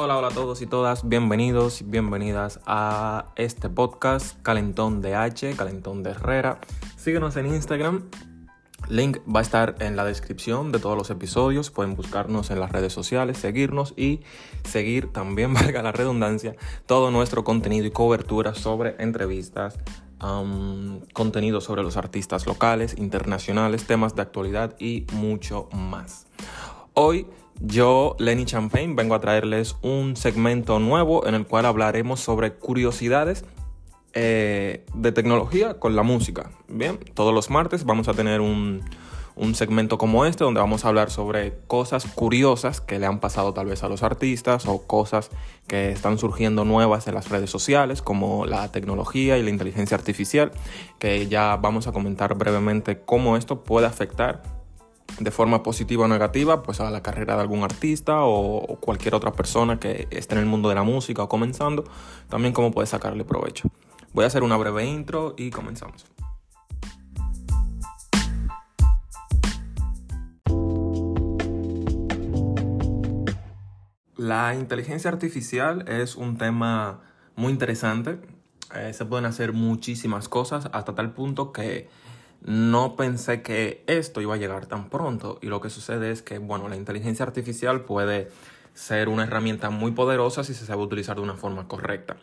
Hola, hola a todos y todas, bienvenidos y bienvenidas a este podcast Calentón de H, Calentón de Herrera. Síguenos en Instagram, link va a estar en la descripción de todos los episodios, pueden buscarnos en las redes sociales, seguirnos y seguir también, valga la redundancia, todo nuestro contenido y cobertura sobre entrevistas, contenido sobre los artistas locales, internacionales, temas de actualidad y mucho más. Hoy yo, Lenny Champagne, vengo a traerles un segmento nuevo en el cual hablaremos sobre curiosidades eh, de tecnología con la música. Bien, todos los martes vamos a tener un, un segmento como este donde vamos a hablar sobre cosas curiosas que le han pasado tal vez a los artistas o cosas que están surgiendo nuevas en las redes sociales como la tecnología y la inteligencia artificial que ya vamos a comentar brevemente cómo esto puede afectar de forma positiva o negativa pues a la carrera de algún artista o, cualquier otra persona que esté en el mundo de la música o comenzando, también cómo puede sacarle provecho. Voy a hacer una breve intro y comenzamos. La inteligencia artificial es un tema muy interesante. Eh, se pueden hacer muchísimas cosas hasta tal punto que no pensé que esto iba a llegar tan pronto y lo que sucede es que, bueno, la inteligencia artificial puede ser una herramienta muy poderosa si se sabe utilizar de una forma correcta.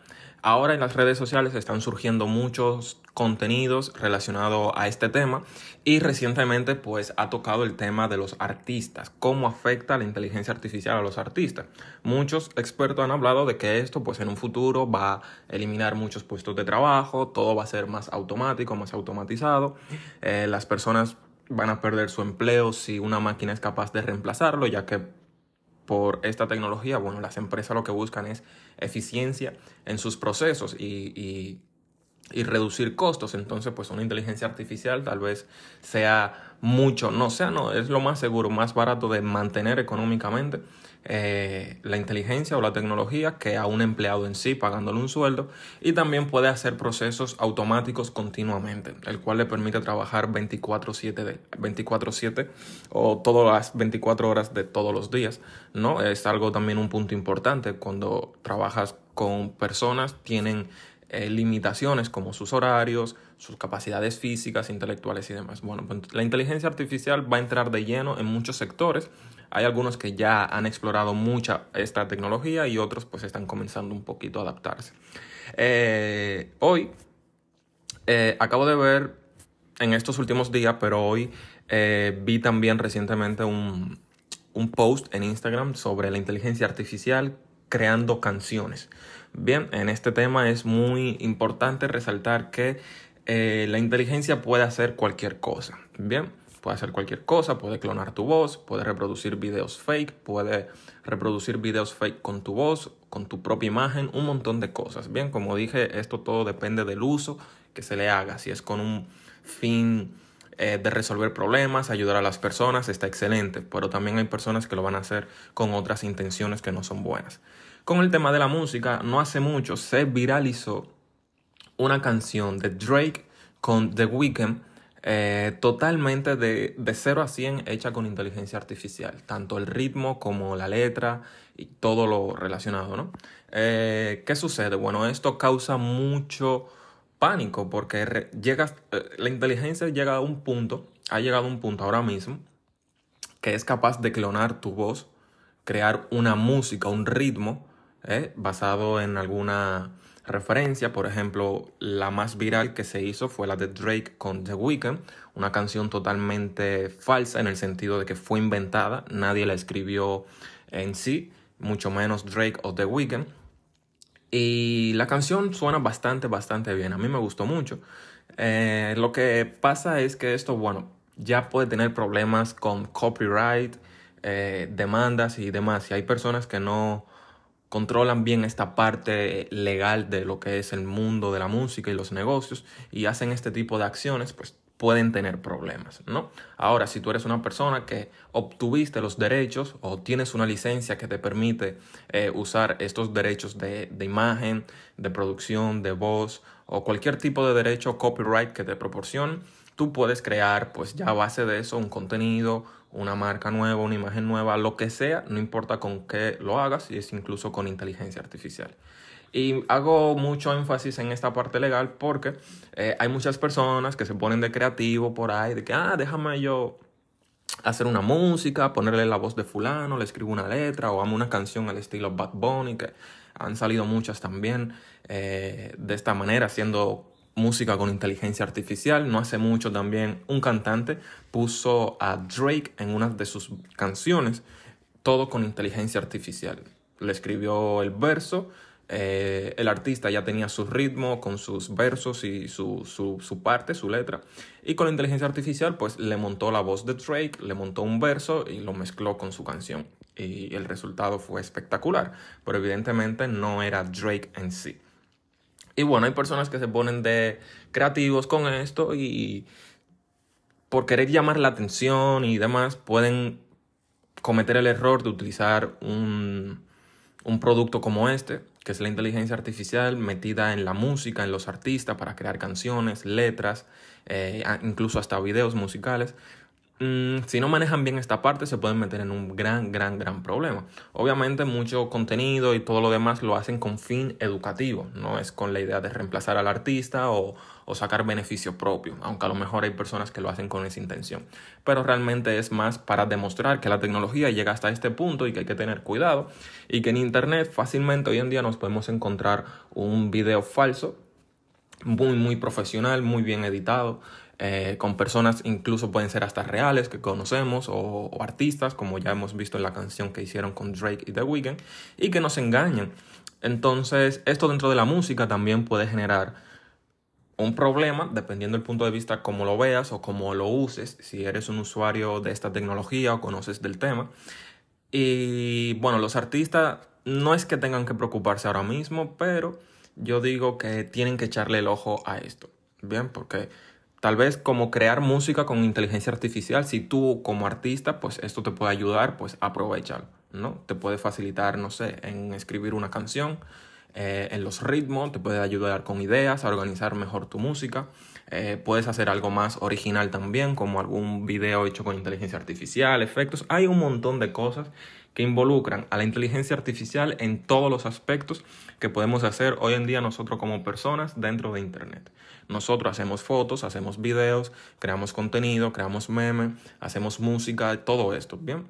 Ahora en las redes sociales están surgiendo muchos contenidos relacionados a este tema y recientemente pues ha tocado el tema de los artistas, cómo afecta la inteligencia artificial a los artistas. Muchos expertos han hablado de que esto pues en un futuro va a eliminar muchos puestos de trabajo, todo va a ser más automático, más automatizado, eh, las personas van a perder su empleo si una máquina es capaz de reemplazarlo, ya que por esta tecnología, bueno, las empresas lo que buscan es eficiencia en sus procesos y, y, reducir costos. Entonces, pues una inteligencia artificial tal vez sea mucho, no sea, no, es lo más seguro, más barato de mantener económicamente eh, la inteligencia o la tecnología que a un empleado en sí pagándole un sueldo y también puede hacer procesos automáticos continuamente, el cual le permite trabajar 24/7 24/7 o todas las 24 horas de todos los días, ¿no? Es algo también un punto importante cuando trabajas con personas tienen eh, limitaciones como sus horarios, sus capacidades físicas, intelectuales y demás. Bueno, pues la inteligencia artificial va a entrar de lleno en muchos sectores hay algunos que ya han explorado mucha esta tecnología y otros pues están comenzando un poquito a adaptarse. Eh, hoy eh, acabo de ver en estos últimos días, pero hoy eh, vi también recientemente un, un post en Instagram sobre la inteligencia artificial creando canciones. Bien, en este tema es muy importante resaltar que la inteligencia puede hacer cualquier cosa. Bien, Puede hacer cualquier cosa, puede clonar tu voz, puede reproducir videos fake, puede reproducir videos fake con tu voz, con tu propia imagen, un montón de cosas. Bien, como dije, esto todo depende del uso que se le haga. Si es con un fin eh, de resolver problemas, ayudar a las personas, está excelente. Pero también hay personas que lo van a hacer con otras intenciones que no son buenas. Con el tema de la música, no hace mucho se viralizó una canción de Drake con The Weeknd eh, totalmente de, de 0 a 100 hecha con inteligencia artificial, tanto el ritmo como la letra y todo lo relacionado, ¿no? Eh, ¿Qué sucede? Bueno, esto causa mucho pánico porque llega, eh, la inteligencia llega a un punto, ha llegado a un punto ahora mismo, que es capaz de clonar tu voz, crear una música, un ritmo, basado en alguna referencia. Por ejemplo, la más viral que se hizo fue la de Drake con The Weeknd, una canción totalmente falsa en el sentido de que fue inventada, nadie la escribió en sí, mucho menos Drake o The Weeknd. Y la canción suena bastante, bastante bien, a mí me gustó mucho. Eh, lo que pasa es que esto, bueno, ya puede tener problemas con copyright, eh, demandas y demás. Y hay personas que no, controlan bien esta parte legal de lo que es el mundo de la música y los negocios y hacen este tipo de acciones, pues pueden tener problemas, ¿no? Ahora, si tú eres una persona que obtuviste los derechos o tienes una licencia que te permite eh, usar estos derechos de, de, imagen, de producción, de voz o cualquier tipo de derecho copyright que te proporcione, tú puedes crear pues ya a base de eso un contenido, una marca nueva, una imagen nueva, lo que sea, no importa con qué lo hagas, y es incluso con inteligencia artificial. Y hago mucho énfasis en esta parte legal porque eh, hay muchas personas que se ponen de creativo por ahí, de que, ah, déjame yo hacer una música, ponerle la voz de fulano, le escribo una letra o amo una canción al estilo Bad Bunny, que han salido muchas también eh, de esta manera, haciendo música con inteligencia artificial. No hace mucho también un cantante puso a Drake en una de sus canciones, todo con inteligencia artificial. Le escribió el verso, eh, el artista ya tenía su ritmo con sus versos y su, su, su, parte, su letra. Y con la inteligencia artificial, pues le montó la voz de Drake, le montó un verso y lo mezcló con su canción. Y el resultado fue espectacular. Pero evidentemente no era Drake en sí. Y bueno, hay personas que se ponen de creativos con esto y por querer llamar la atención y demás pueden cometer el error de utilizar un, un producto como este, que es la inteligencia artificial metida en la música, en los artistas, para crear canciones, letras, eh, incluso hasta videos musicales, Mm, si no manejan bien esta parte, se pueden meter en un gran, gran, gran problema. Obviamente, mucho contenido y todo lo demás lo hacen con fin educativo, no es con la idea de reemplazar al artista o, o sacar beneficio propio, aunque a lo mejor hay personas que lo hacen con esa intención. Pero realmente es más para demostrar que la tecnología llega hasta este punto y que hay que tener cuidado y que en Internet fácilmente hoy en día nos podemos encontrar un video falso muy, muy profesional, muy bien editado, eh, con personas incluso pueden ser hasta reales que conocemos o, artistas, como ya hemos visto en la canción que hicieron con Drake y The Weeknd, y que nos engañan. Entonces, esto dentro de la música también puede generar un problema, dependiendo del punto de vista cómo lo veas o cómo lo uses, si eres un usuario de esta tecnología o conoces del tema. Y bueno, los artistas no es que tengan que preocuparse ahora mismo, pero yo digo que tienen que echarle el ojo a esto. Bien, porque Tal vez como crear música con inteligencia artificial, si tú como artista, pues esto te puede ayudar, pues aprovechalo, ¿no? Te puede facilitar, no sé, en escribir una canción, eh, en los ritmos, te puede ayudar con ideas, a organizar mejor tu música. Eh, puedes hacer algo más original también, como algún video hecho con inteligencia artificial, efectos. Hay un montón de cosas que involucran a la inteligencia artificial en todos los aspectos que podemos hacer hoy en día nosotros como personas dentro de Internet. Nosotros hacemos fotos, hacemos videos, creamos contenido, creamos memes, hacemos música, todo esto, ¿bien?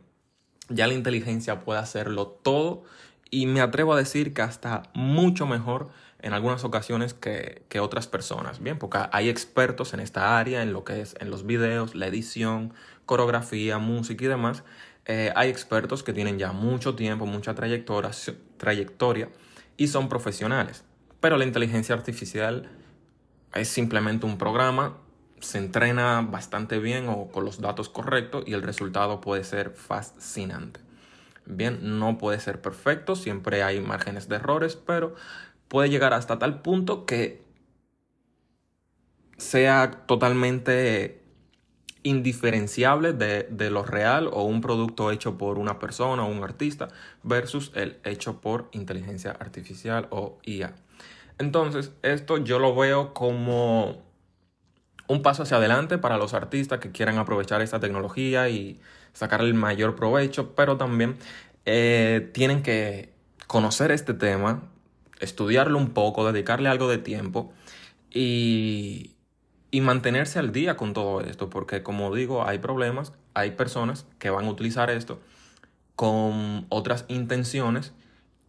Ya la inteligencia puede hacerlo todo y me atrevo a decir que hasta mucho mejor en algunas ocasiones que, que, otras personas, ¿bien? Porque hay expertos en esta área, en lo que es en los videos, la edición, coreografía, música y demás, eh, hay expertos que tienen ya mucho tiempo, mucha trayectoria, trayectoria y son profesionales. Pero la inteligencia artificial es simplemente un programa, se entrena bastante bien o con los datos correctos y el resultado puede ser fascinante. Bien, no puede ser perfecto, siempre hay márgenes de errores, pero puede llegar hasta tal punto que sea totalmente indiferenciable de, de, lo real o un producto hecho por una persona o un artista versus el hecho por inteligencia artificial o IA. Entonces, esto yo lo veo como un paso hacia adelante para los artistas que quieran aprovechar esta tecnología y sacar el mayor provecho, pero también eh, tienen que conocer este tema, estudiarlo un poco, dedicarle algo de tiempo y, y mantenerse al día con todo esto, porque como digo, hay problemas, hay personas que van a utilizar esto con otras intenciones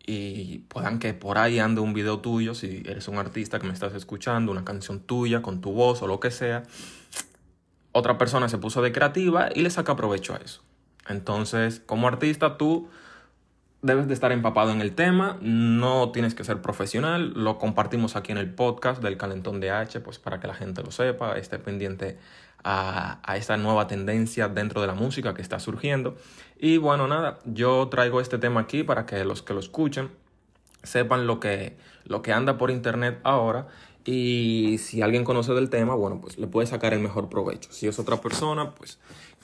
y puedan que por ahí ande un video tuyo, si eres un artista que me estás escuchando, una canción tuya con tu voz o lo que sea, otra persona se puso de creativa y le saca provecho a eso. Entonces, como artista, tú debes de estar empapado en el tema, no tienes que ser profesional, lo compartimos aquí en el podcast del Calentón de H, pues para que la gente lo sepa, esté pendiente a, a esta nueva tendencia dentro de la música que está surgiendo. Y bueno, nada, yo traigo este tema aquí para que los que lo escuchen sepan lo que, lo que anda por internet ahora y si alguien conoce del tema, bueno, pues le puede sacar el mejor provecho. Si es otra persona, pues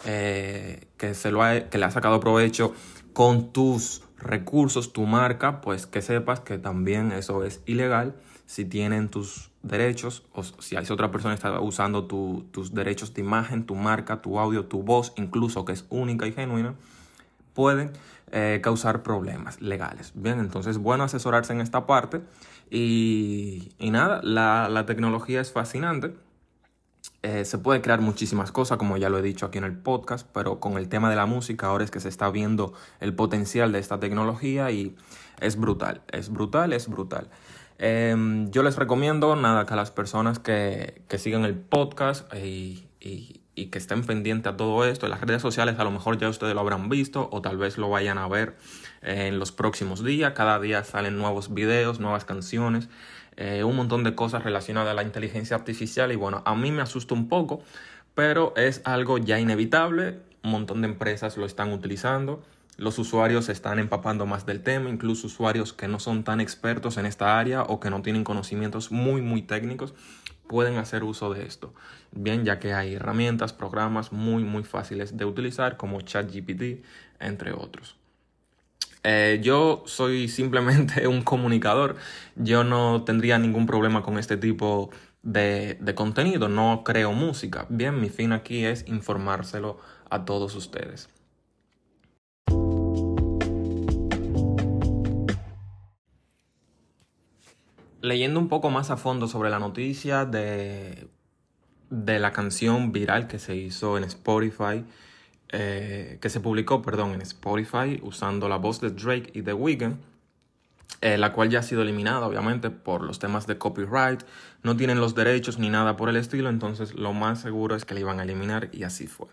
eh, que, se lo que le ha sacado provecho con tus recursos, tu marca, pues que sepas que también eso es ilegal si tienen tus derechos o si hay otra persona que está usando tus derechos de imagen, tu marca, tu audio, tu voz, incluso que es única y genuina, pueden eh, causar problemas legales. Bien, entonces bueno asesorarse en esta parte y, nada, la, tecnología es fascinante. Eh, se puede crear muchísimas cosas, como ya lo he dicho aquí en el podcast, pero con el tema de la música ahora es que se está viendo el potencial de esta tecnología y es brutal, es brutal, es brutal. Em, yo les recomiendo, nada, que a las personas que, que sigan el podcast y, y, y, que estén pendientes a todo esto, en las redes sociales a lo mejor ya ustedes lo habrán visto o tal vez lo vayan a ver en los próximos días. Cada día salen nuevos videos, nuevas canciones, eh, un montón de cosas relacionadas a la inteligencia artificial y bueno, a mí me asusta un poco, pero es algo ya inevitable, un montón de empresas lo están utilizando. Los usuarios se están empapando más del tema, incluso usuarios que no son tan expertos en esta área o que no tienen conocimientos muy, muy técnicos pueden hacer uso de esto. Bien, ya que hay herramientas, programas muy, muy fáciles de utilizar como ChatGPT, entre otros. Eh, yo soy simplemente un comunicador. Yo no tendría ningún problema con este tipo de, de contenido. No creo música. Bien, mi fin aquí es informárselo a todos ustedes. leyendo un poco más a fondo sobre la noticia de, de la canción viral que se hizo en Spotify, eh, que se publicó, perdón, en Spotify usando la voz de Drake y The Weeknd, eh, la cual ya ha sido eliminada obviamente por los temas de copyright, no tienen los derechos ni nada por el estilo, entonces lo más seguro es que la iban a eliminar y así fue.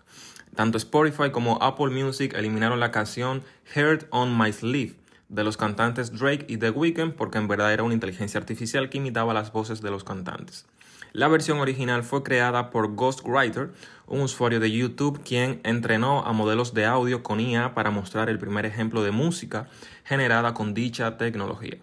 Tanto Spotify como Apple Music eliminaron la canción Heard on My Sleeve, de los cantantes Drake y The Weeknd porque en verdad era una inteligencia artificial que imitaba las voces de los cantantes. La versión original fue creada por Ghostwriter, un usuario de YouTube quien entrenó a modelos de audio con IA para mostrar el primer ejemplo de música generada con dicha tecnología.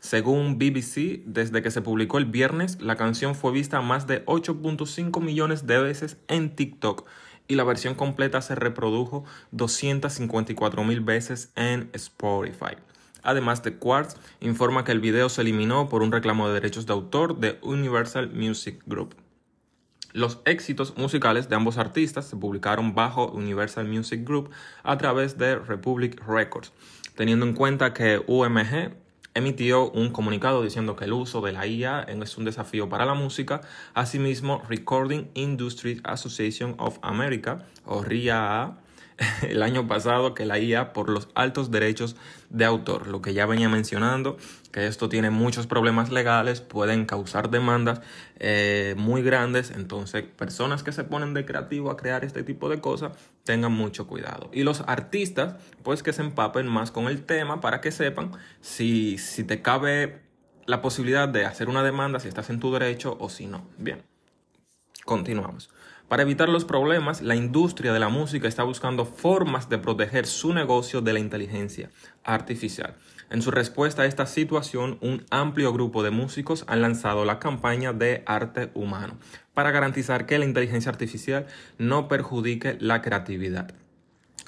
Según BBC, desde que se publicó el viernes, la canción fue vista más de 8.5 millones de veces en TikTok y la versión completa se reprodujo 254 mil veces en Spotify. Además de Quartz, informa que el video se eliminó por un reclamo de derechos de autor de Universal Music Group. Los éxitos musicales de ambos artistas se publicaron bajo Universal Music Group a través de Republic Records, teniendo en cuenta que UMG emitió un comunicado diciendo que el uso de la IA es un desafío para la música. Asimismo, Recording Industry Association of America, o RIAA, el año pasado que la IA por los altos derechos de autor, lo que ya venía mencionando, que esto tiene muchos problemas legales, pueden causar demandas eh, muy grandes, entonces personas que se ponen de creativo a crear este tipo de cosas, tengan mucho cuidado. Y los artistas, pues que se empapen más con el tema para que sepan si, si te cabe la posibilidad de hacer una demanda, si estás en tu derecho o si no. Bien, continuamos. Para evitar los problemas, la industria de la música está buscando formas de proteger su negocio de la inteligencia artificial. En su respuesta a esta situación, un amplio grupo de músicos han lanzado la campaña de arte humano para garantizar que la inteligencia artificial no perjudique la creatividad.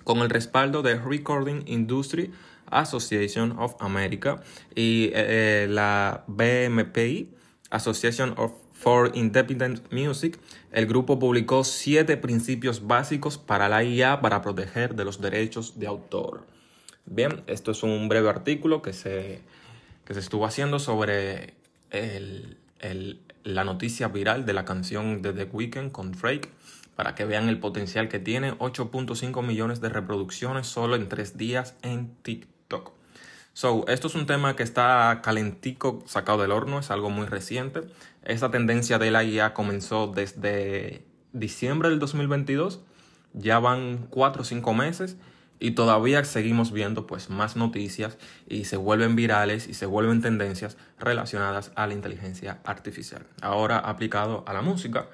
Con el respaldo de Recording Industry Association of America y eh, eh, la BMPI, Association of for Independent Music, el grupo publicó siete principios básicos para la IA para proteger de los derechos de autor. Bien, esto es un breve artículo que se, que se estuvo haciendo sobre la noticia viral de la canción de The Weeknd con Drake para que vean el potencial que tiene 8.5 millones de reproducciones solo en tres días en TikTok. So, esto es un tema que está calentico, sacado del horno, es algo muy reciente. Esta tendencia de la IA comenzó desde diciembre del 2022, ya van cuatro o cinco meses y todavía seguimos viendo pues más noticias y se vuelven virales y se vuelven tendencias relacionadas a la inteligencia artificial. Ahora aplicado a la música.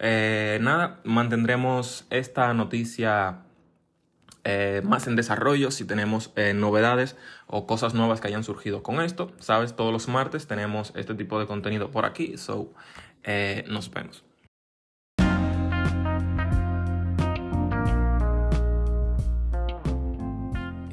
Eh, nada, mantendremos esta noticia eh, más en desarrollo, si tenemos eh, novedades o cosas nuevas que hayan surgido con esto. Sabes, todos los martes tenemos este tipo de contenido por aquí, so eh, nos vemos.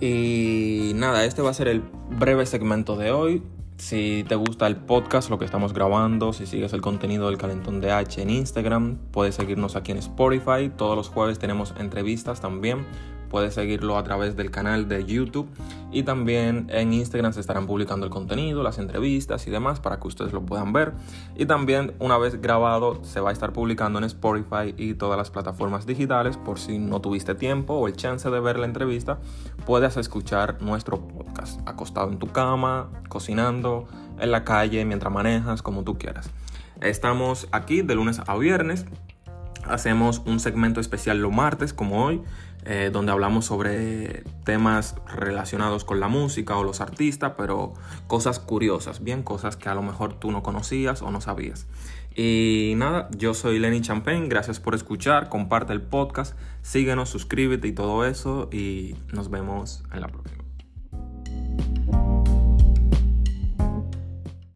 Y nada, este va a ser el breve segmento de hoy. Si te gusta el podcast, lo que estamos grabando, si sigues el contenido del Calentón de H en Instagram, puedes seguirnos aquí en Spotify. Todos los jueves tenemos entrevistas también puedes seguirlo a través del canal de YouTube y también en Instagram se estarán publicando el contenido, las entrevistas y demás para que ustedes lo puedan ver. Y también una vez grabado se va a estar publicando en Spotify y todas las plataformas digitales por si no tuviste tiempo o el chance de ver la entrevista, puedes escuchar nuestro podcast acostado en tu cama, cocinando, en la calle, mientras manejas, como tú quieras. Estamos aquí de lunes a viernes. Hacemos un segmento especial los martes, como hoy, eh, donde hablamos sobre temas relacionados con la música o los artistas, pero cosas curiosas, bien cosas que a lo mejor tú no conocías o no sabías. Y nada, yo soy Lenny Champagne, gracias por escuchar, comparte el podcast, síguenos, suscríbete y todo eso, y nos vemos en la próxima.